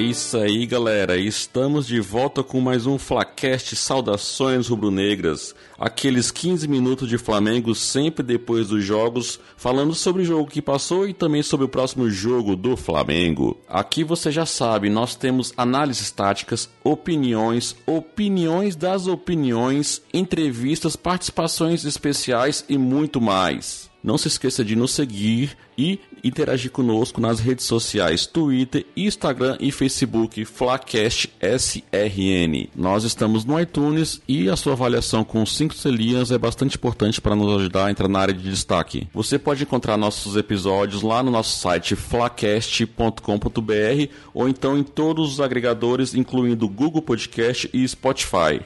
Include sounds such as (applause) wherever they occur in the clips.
Isso aí, galera. Estamos de volta com mais um Flacast Saudações Rubro-Negras. Aqueles 15 minutos de Flamengo sempre depois dos jogos, falando sobre o jogo que passou e também sobre o próximo jogo do Flamengo. Aqui você já sabe, nós temos análises táticas, opiniões, opiniões das opiniões, entrevistas, participações especiais e muito mais. Não se esqueça de nos seguir e interagir conosco nas redes sociais Twitter, Instagram e Facebook Flacast SRN. Nós estamos no iTunes e a sua avaliação com 5 estrelinhas é bastante importante para nos ajudar a entrar na área de destaque. Você pode encontrar nossos episódios lá no nosso site flacast.com.br ou então em todos os agregadores, incluindo Google Podcast e Spotify.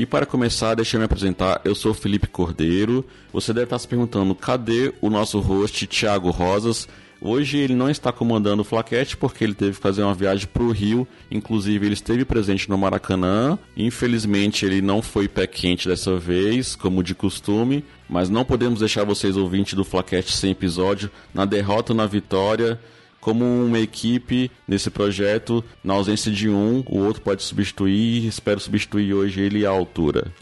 E para começar, deixa eu me apresentar. Eu sou Felipe Cordeiro. Você deve estar se perguntando cadê o nosso host Thiago Rosas. Hoje ele não está comandando o Flaquete porque ele teve que fazer uma viagem para o Rio. Inclusive, ele esteve presente no Maracanã. Infelizmente, ele não foi pé quente dessa vez, como de costume. Mas não podemos deixar vocês ouvintes do Flaquete sem episódio. Na derrota ou na vitória, como uma equipe nesse projeto, na ausência de um, o outro pode substituir. Espero substituir hoje ele à altura.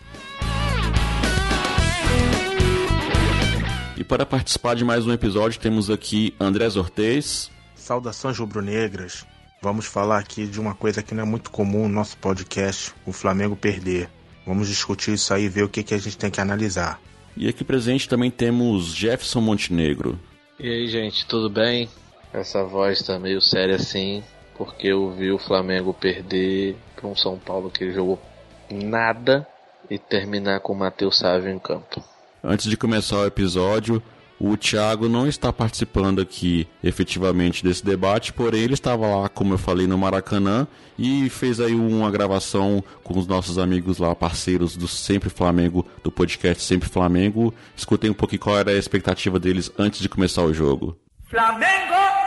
E para participar de mais um episódio, temos aqui Andrés Ortez. Saudações rubro-negras. Vamos falar aqui de uma coisa que não é muito comum no nosso podcast, o Flamengo perder. Vamos discutir isso aí e ver o que, que a gente tem que analisar. E aqui presente também temos Jefferson Montenegro. E aí, gente, tudo bem? Essa voz tá meio séria assim, porque eu vi o Flamengo perder para um São Paulo que jogou nada e terminar com o Matheus Sávio em campo. Antes de começar o episódio, o Thiago não está participando aqui efetivamente desse debate, porém ele estava lá, como eu falei, no Maracanã e fez aí uma gravação com os nossos amigos lá, parceiros do Sempre Flamengo, do podcast Sempre Flamengo. Escutei um pouquinho qual era a expectativa deles antes de começar o jogo. Flamengo!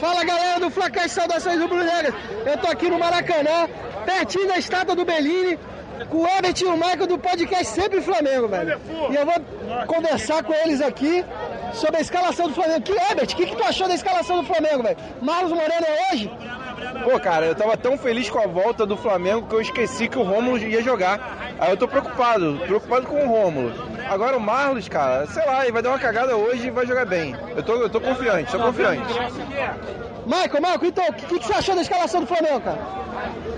Fala galera do Flacais Saudações Rubro-Negras. Eu tô aqui no Maracanã, pertinho da estátua do Bellini, com o Herbert e o Michael do podcast Sempre Flamengo, velho. E eu vou conversar com eles aqui sobre a escalação do Flamengo. Que Herbert, o que, que tu achou da escalação do Flamengo, velho? Marlos Moreno é hoje? Pô, cara, eu tava tão feliz com a volta do Flamengo que eu esqueci que o Rômulo ia jogar. Aí eu tô preocupado, preocupado com o Rômulo. Agora o Marlos, cara, sei lá, ele vai dar uma cagada hoje e vai jogar bem. Eu tô, eu tô confiante, tô confiante. Michael, Michael, então, o que, que você achou da escalação do Flamengo, cara?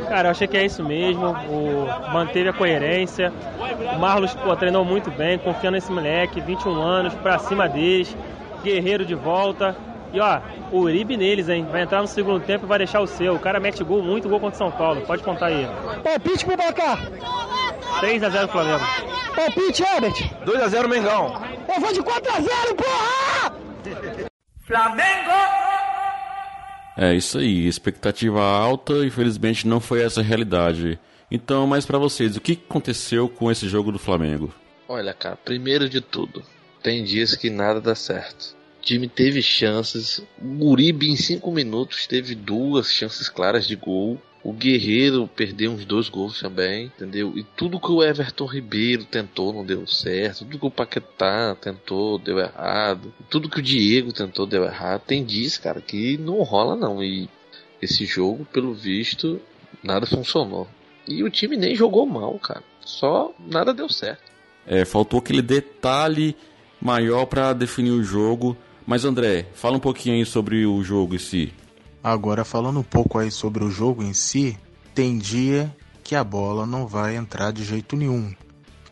Cara, eu achei que é isso mesmo. O, manteve a coerência. O Marlos pô, treinou muito bem, confiando nesse moleque, 21 anos, pra cima deles. Guerreiro de volta. E ó, o Uribe neles, hein? Vai entrar no segundo tempo e vai deixar o seu. O cara mete gol, muito gol contra o São Paulo. Pode contar aí. Palpite pro Bacá. 3x0 Flamengo. Palpite, Herbert. 2x0 Mengão. Eu vou de 4x0, porra! Flamengo! É isso aí, expectativa alta, infelizmente não foi essa a realidade. Então, mas para vocês, o que aconteceu com esse jogo do Flamengo? Olha, cara, primeiro de tudo, tem dias que nada dá certo. O time teve chances. O Uribe em 5 minutos teve duas chances claras de gol. O Guerreiro perdeu uns dois gols também, entendeu? E tudo que o Everton Ribeiro tentou não deu certo. Tudo que o Paquetá tentou deu errado. Tudo que o Diego tentou deu errado. Tem dias, cara, que não rola não. E esse jogo, pelo visto, nada funcionou. E o time nem jogou mal, cara. Só nada deu certo. É, faltou aquele detalhe maior para definir o jogo. Mas André, fala um pouquinho aí sobre o jogo em si. Agora, falando um pouco aí sobre o jogo em si, tem dia que a bola não vai entrar de jeito nenhum.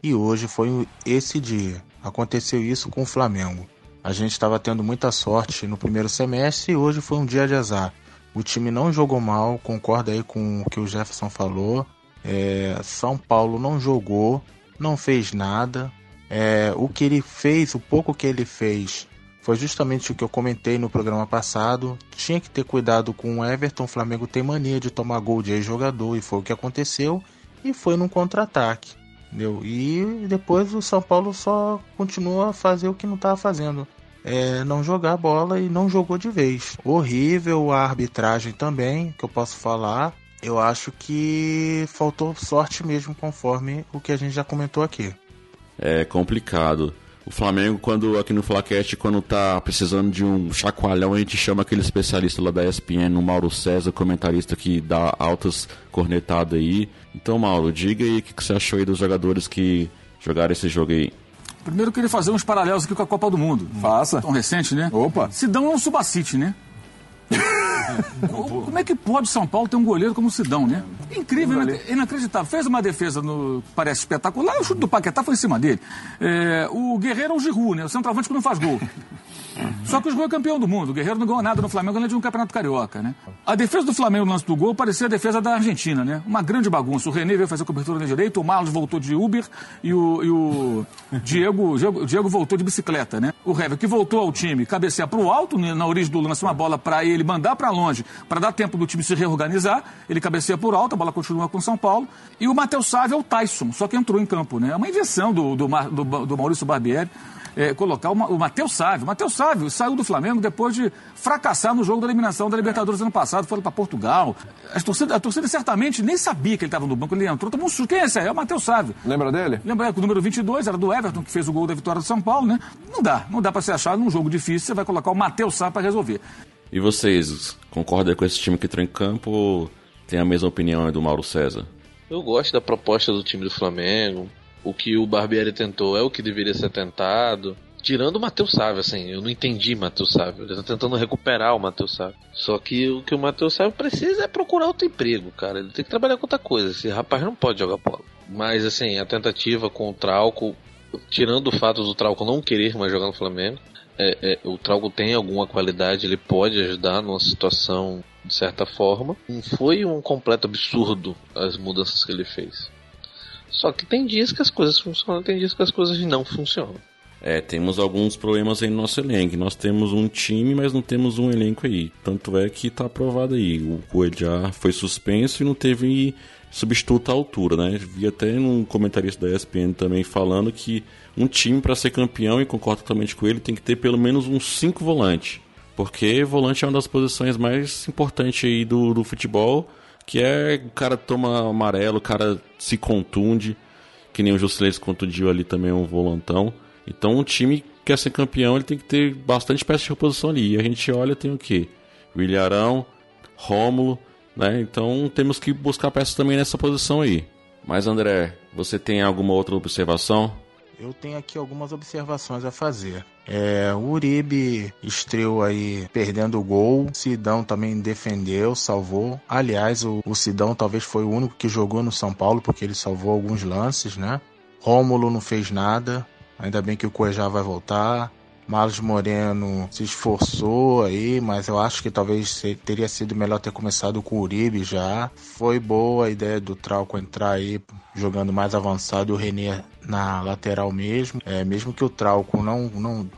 E hoje foi esse dia. Aconteceu isso com o Flamengo. A gente estava tendo muita sorte no primeiro semestre e hoje foi um dia de azar. O time não jogou mal, concorda aí com o que o Jefferson falou. É, São Paulo não jogou, não fez nada. É, o que ele fez, o pouco que ele fez, foi justamente o que eu comentei no programa passado. Tinha que ter cuidado com o Everton. O Flamengo tem mania de tomar gol de ex-jogador e foi o que aconteceu. E foi num contra-ataque. Entendeu? E depois o São Paulo só continua a fazer o que não estava fazendo. É não jogar bola e não jogou de vez. Horrível a arbitragem também, que eu posso falar. Eu acho que faltou sorte mesmo, conforme o que a gente já comentou aqui. É complicado. O Flamengo, quando aqui no Flacast, quando tá precisando de um chacoalhão, a gente chama aquele especialista lá da ESPN, o Mauro César, comentarista que dá altas cornetadas aí. Então, Mauro, diga aí o que, que você achou aí dos jogadores que jogaram esse jogo aí. Primeiro eu queria fazer uns paralelos aqui com a Copa do Mundo. Faça. Tão recente, né? Opa. Sidão é um subacite, né? Como é que pode São Paulo ter um goleiro como o Sidão, né? Incrível, inacreditável. Fez uma defesa no parece espetacular, o chute do Paquetá foi em cima dele. É, o Guerreiro é o Giroud, né? O centroavante que não faz gol. Só que o Giroud é campeão do mundo. O Guerreiro não ganhou nada no Flamengo além de um campeonato carioca, né? A defesa do Flamengo no lance do gol parecia a defesa da Argentina, né? Uma grande bagunça. O René veio fazer cobertura na direita, o Marlos voltou de Uber e o, e o Diego, Diego, Diego, voltou de bicicleta, né? O Hever que voltou ao time cabecear para o alto, né? na origem do lance, uma bola para ele mandar para longe, para dar tempo do time se reorganizar. Ele cabeceia por alto, a bola continua com o São Paulo. E o Matheus Sávio é o Tyson, só que entrou em campo, né? É uma invenção do, do, do, do Maurício Barbieri é, colocar uma, o Matheus Sávio. O Matheus Sávio saiu do Flamengo depois de fracassar no jogo da eliminação da Libertadores ano passado, foi para Portugal. A torcida, a torcida certamente nem sabia que ele estava no banco, ele entrou, tomou um susto. Quem é esse aí? É o Matheus Sávio. Lembra dele? Lembra, o número 22, era do Everton, que fez o gol da vitória do São Paulo, né? Não dá, não dá para se achar num jogo difícil, você vai colocar o Matheus Sávio para resolver. E vocês, concordam com esse time que entrou em campo ou tem a mesma opinião do Mauro César? Eu gosto da proposta do time do Flamengo. O que o Barbieri tentou é o que deveria ser tentado. Tirando o Matheus Sávio, assim, eu não entendi Matheus Sávio. Ele tá tentando recuperar o Matheus Sávio. Só que o que o Matheus Sávio precisa é procurar outro emprego, cara. Ele tem que trabalhar com outra coisa. Esse rapaz não pode jogar bola. Mas, assim, a tentativa com o Trauco, tirando o fato do Trauco não querer mais jogar no Flamengo, é, é, o Trauco tem alguma qualidade, ele pode ajudar numa situação de certa forma. Não foi um completo absurdo as mudanças que ele fez. Só que tem dias que as coisas funcionam, tem dias que as coisas não funcionam. É, temos alguns problemas aí no nosso elenco. Nós temos um time, mas não temos um elenco aí. Tanto é que tá aprovado aí. O Coelho já foi suspenso e não teve substituto à altura, né? Vi até num comentarista da ESPN também falando que um time para ser campeão, e concordo totalmente com ele, tem que ter pelo menos uns cinco volantes. Porque volante é uma das posições mais importantes aí do, do futebol, que é o cara toma amarelo, o cara se contunde, que nem o se contundiu ali também, um volantão. Então, um time que quer ser campeão, ele tem que ter bastante peças de reposição ali. E a gente olha, tem o quê? Williarão, Rômulo, né? Então, temos que buscar peças também nessa posição aí. Mas, André, você tem alguma outra observação? Eu tenho aqui algumas observações a fazer. É, o Uribe estreou aí perdendo o gol. Sidão também defendeu, salvou. Aliás, o, o Sidão talvez foi o único que jogou no São Paulo, porque ele salvou alguns lances, né? Rômulo não fez nada. Ainda bem que o Cuejá vai voltar. Marlos Moreno se esforçou aí, mas eu acho que talvez teria sido melhor ter começado com o Uribe já. Foi boa a ideia do Trauco entrar aí jogando mais avançado e o René na lateral mesmo. É, mesmo que o Trauco não, não,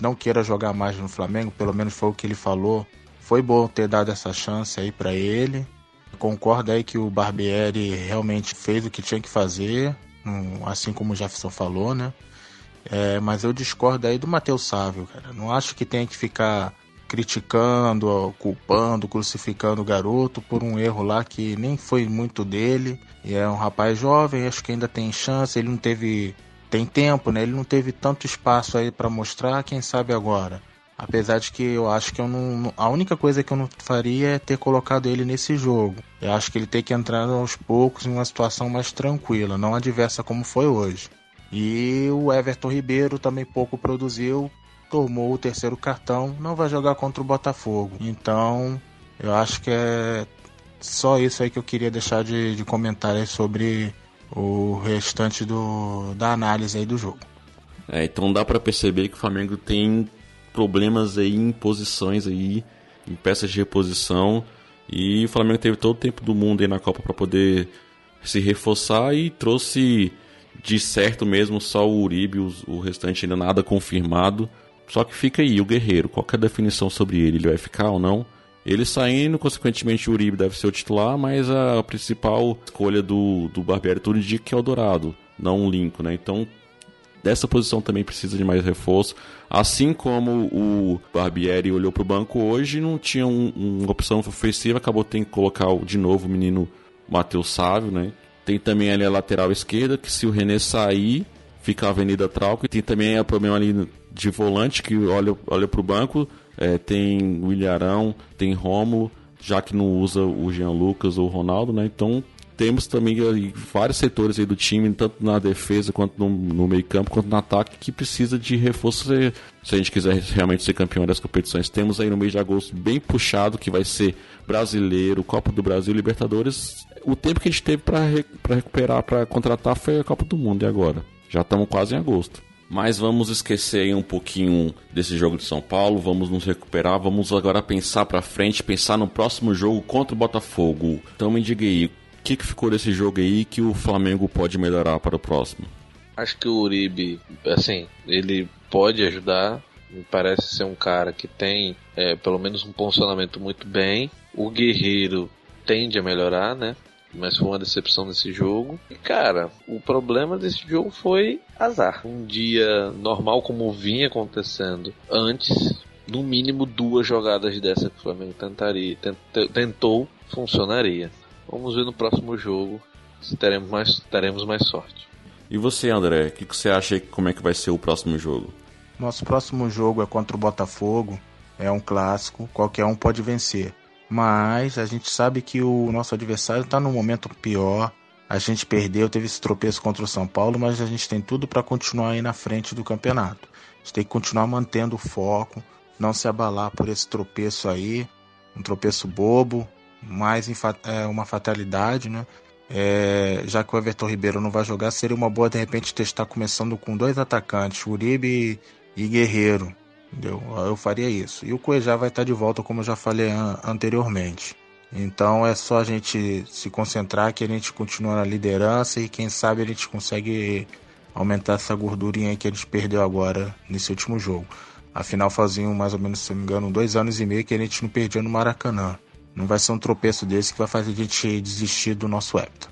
não queira jogar mais no Flamengo, pelo menos foi o que ele falou. Foi bom ter dado essa chance aí para ele. Concordo aí que o Barbieri realmente fez o que tinha que fazer, assim como o Jefferson falou, né? É, mas eu discordo aí do Matheus Sávio, cara. Não acho que tem que ficar criticando, culpando, crucificando o garoto por um erro lá que nem foi muito dele. E é um rapaz jovem, acho que ainda tem chance. Ele não teve. Tem tempo, né? Ele não teve tanto espaço aí para mostrar, quem sabe agora. Apesar de que eu acho que eu não. A única coisa que eu não faria é ter colocado ele nesse jogo. Eu acho que ele tem que entrar aos poucos em uma situação mais tranquila, não adversa como foi hoje. E o Everton Ribeiro também pouco produziu, tomou o terceiro cartão, não vai jogar contra o Botafogo. Então, Eu acho que é só isso aí que eu queria deixar de, de comentário sobre o restante do, da análise aí do jogo. É, então dá para perceber que o Flamengo tem problemas aí em posições aí, em peças de reposição, e o Flamengo teve todo o tempo do mundo aí na Copa para poder se reforçar e trouxe de certo mesmo só o Uribe, o, restante ainda nada confirmado. Só que fica aí o Guerreiro, qual é definição sobre ele? Ele vai ficar ou não? Ele saindo, consequentemente o Uribe deve ser o titular, mas a principal escolha do, do Barbieri tudo indica que é o Dourado, não o Lincoln, né? Então, dessa posição também precisa de mais reforço. Assim como o Barbieri olhou para o banco hoje, não tinha um, uma opção ofensiva, acabou tendo que colocar de novo o menino Matheus Sávio, né? Tem também ali a lateral esquerda, que se o René sair, fica a Avenida Trauco. E tem também o problema ali de volante, que olha, olha para o banco, é, tem o Ilharão, tem Rômulo, já que não usa o Jean Lucas ou o Ronaldo, né? Então temos também vários setores aí do time, tanto na defesa quanto no, no meio campo, quanto no ataque, que precisa de reforço se, a gente quiser realmente ser campeão das competições. Temos aí no mês de agosto bem puxado, que vai ser brasileiro, Copa do Brasil, Libertadores. O tempo que a gente teve para re, recuperar, para contratar, foi a Copa do Mundo e agora. Já estamos quase em agosto. Mas vamos esquecer um pouquinho desse jogo de São Paulo, vamos nos recuperar, vamos agora pensar para frente, pensar no próximo jogo contra o Botafogo. Então me diga aí, que, que ficou desse jogo aí que o Flamengo pode melhorar para o próximo? Acho que o Uribe, assim, ele pode ajudar. Me parece ser um cara que tem é, pelo menos um posicionamento muito bem. O Guerreiro tende a melhorar, né? mas foi uma decepção nesse jogo. E cara, o problema desse jogo foi azar. Um dia normal como vinha acontecendo antes, no mínimo duas jogadas dessa que o Flamengo tentaria, tentou, funcionaria. Vamos ver no próximo jogo se teremos mais, teremos mais sorte. E você, André, o que, que você acha como é que vai ser o próximo jogo? Nosso próximo jogo é contra o Botafogo. É um clássico, qualquer um pode vencer. Mas a gente sabe que o nosso adversário está num momento pior. A gente perdeu, teve esse tropeço contra o São Paulo, mas a gente tem tudo para continuar aí na frente do campeonato. A gente tem que continuar mantendo o foco, não se abalar por esse tropeço aí, um tropeço bobo, mais é, uma fatalidade, né? É, já que o Everton Ribeiro não vai jogar, seria uma boa de repente testar começando com dois atacantes, Uribe e Guerreiro. Entendeu? Eu faria isso. E o Cuejá vai estar de volta, como eu já falei an anteriormente. Então é só a gente se concentrar que a gente continua na liderança e quem sabe a gente consegue aumentar essa gordurinha que a gente perdeu agora nesse último jogo. Afinal, faziam mais ou menos, se não me engano, dois anos e meio que a gente não perdia no Maracanã. Não vai ser um tropeço desse que vai fazer a gente desistir do nosso hepta.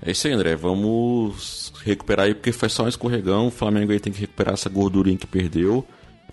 É isso aí, André. Vamos recuperar aí, porque foi só um escorregão. O Flamengo aí tem que recuperar essa gordurinha que perdeu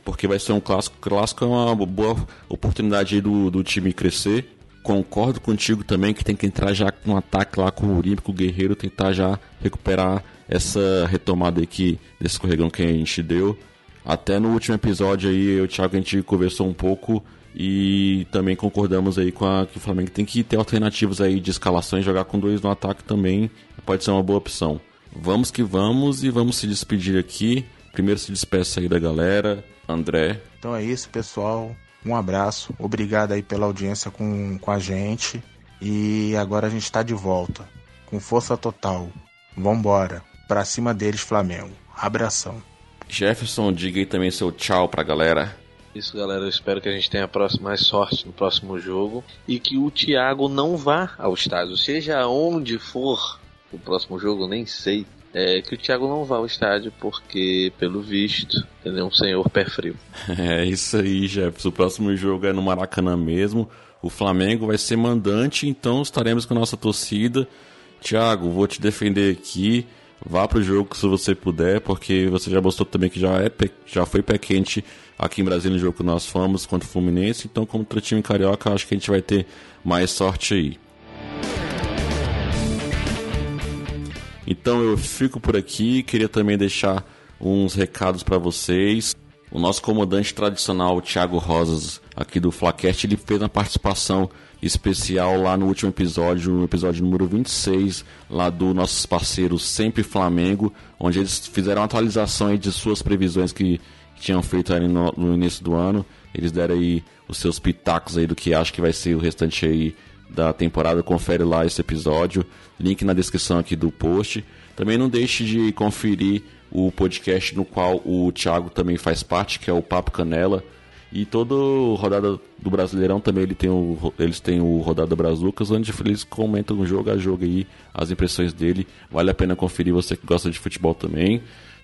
porque vai ser um clássico. Clássico é uma boa oportunidade do, do time crescer. Concordo contigo também que tem que entrar já com um ataque lá com o Uribe, com o Guerreiro, tentar já recuperar essa retomada aqui desse escorregão que a gente deu. Até no último episódio aí, eu e o Thiago, a gente conversou um pouco e também concordamos aí com a, que o Flamengo tem que ter alternativas aí de escalações, jogar com dois no ataque também pode ser uma boa opção. Vamos que vamos e vamos se despedir aqui. Primeiro se despeça aí da galera. André. Então é isso, pessoal. Um abraço. Obrigado aí pela audiência com, com a gente. E agora a gente está de volta. Com força total. Vambora. Pra cima deles, Flamengo. Abração. Jefferson, diga aí também seu tchau pra galera. Isso, galera. Eu espero que a gente tenha mais sorte no próximo jogo e que o Thiago não vá ao estádio, seja onde for o próximo jogo, nem sei é que o Thiago não vá ao estádio porque, pelo visto, ele é um senhor pé frio. (laughs) É isso aí, Jefferson. O próximo jogo é no Maracanã mesmo. O Flamengo vai ser mandante, então estaremos com a nossa torcida. Thiago, vou te defender aqui. Vá pro jogo se você puder, porque você já mostrou também que já, é, já foi pé quente aqui em Brasília no jogo que nós fomos contra o Fluminense. Então, como time carioca, acho que a gente vai ter mais sorte aí. Então eu fico por aqui, queria também deixar uns recados para vocês. O nosso comandante tradicional, Thiago Rosas, aqui do Flacast, ele fez uma participação especial lá no último episódio, no episódio número 26, lá do nossos parceiros Sempre Flamengo, onde eles fizeram uma atualização de suas previsões que tinham feito ali no, no, início do ano. Eles deram aí os seus pitacos aí do que acho que vai ser o restante aí da temporada. Confere lá esse episódio. Link na descrição aqui do post. Também não deixe de conferir o podcast no qual o Thiago também faz parte, que é o Papo Canela. E toda rodada do Brasileirão também ele tem o, eles têm o Rodada Brazucas, onde eles comentam jogo a jogo aí, as impressões dele. Vale a pena conferir você que gosta de futebol também.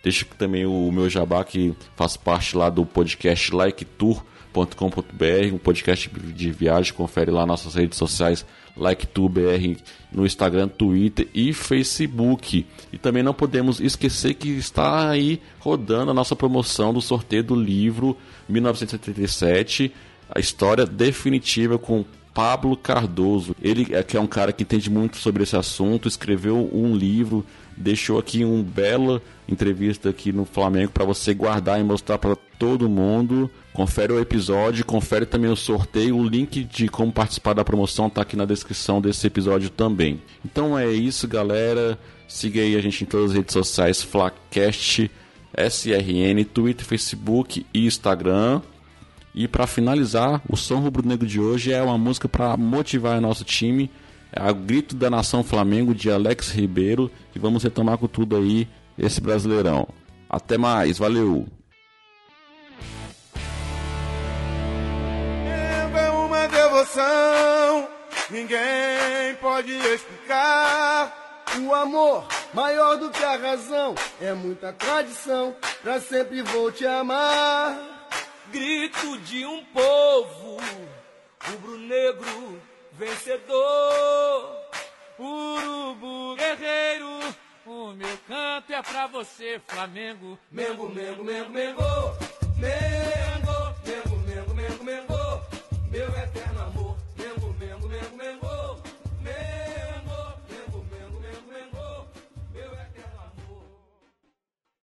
Deixa também o meu jabá que faz parte lá do podcast Like Tour com.br um podcast de viagem. Confere lá nossas redes sociais, LikeTubeBR, no Instagram, Twitter e Facebook. E também não podemos esquecer que está aí rodando a nossa promoção do sorteio do livro 1977, a história definitiva com Pablo Cardoso. Ele é que é um cara que entende muito sobre esse assunto, escreveu um livro, deixou aqui uma bela entrevista aqui no Flamengo para você guardar e mostrar para todo mundo. Confere o episódio, confere também o sorteio, o link de como participar da promoção está aqui na descrição desse episódio também. Então é isso, galera. Siga aí a gente em todas as redes sociais, Flacast, SRN, Twitter, Facebook e Instagram. E para finalizar, o som rubro-negro de hoje é uma música para motivar nosso time. É o Grito da Nação Flamengo de Alex Ribeiro. E vamos retomar com tudo aí esse Brasileirão. Até mais, valeu! É uma devoção, ninguém pode explicar. O amor, maior do que a razão, é muita tradição, pra sempre vou te amar grito de um povo rubro-negro vencedor. Urubu guerreiro, o meu canto é pra você, Flamengo. Mengo, Mengo, Mengo, Mengo. Mengo.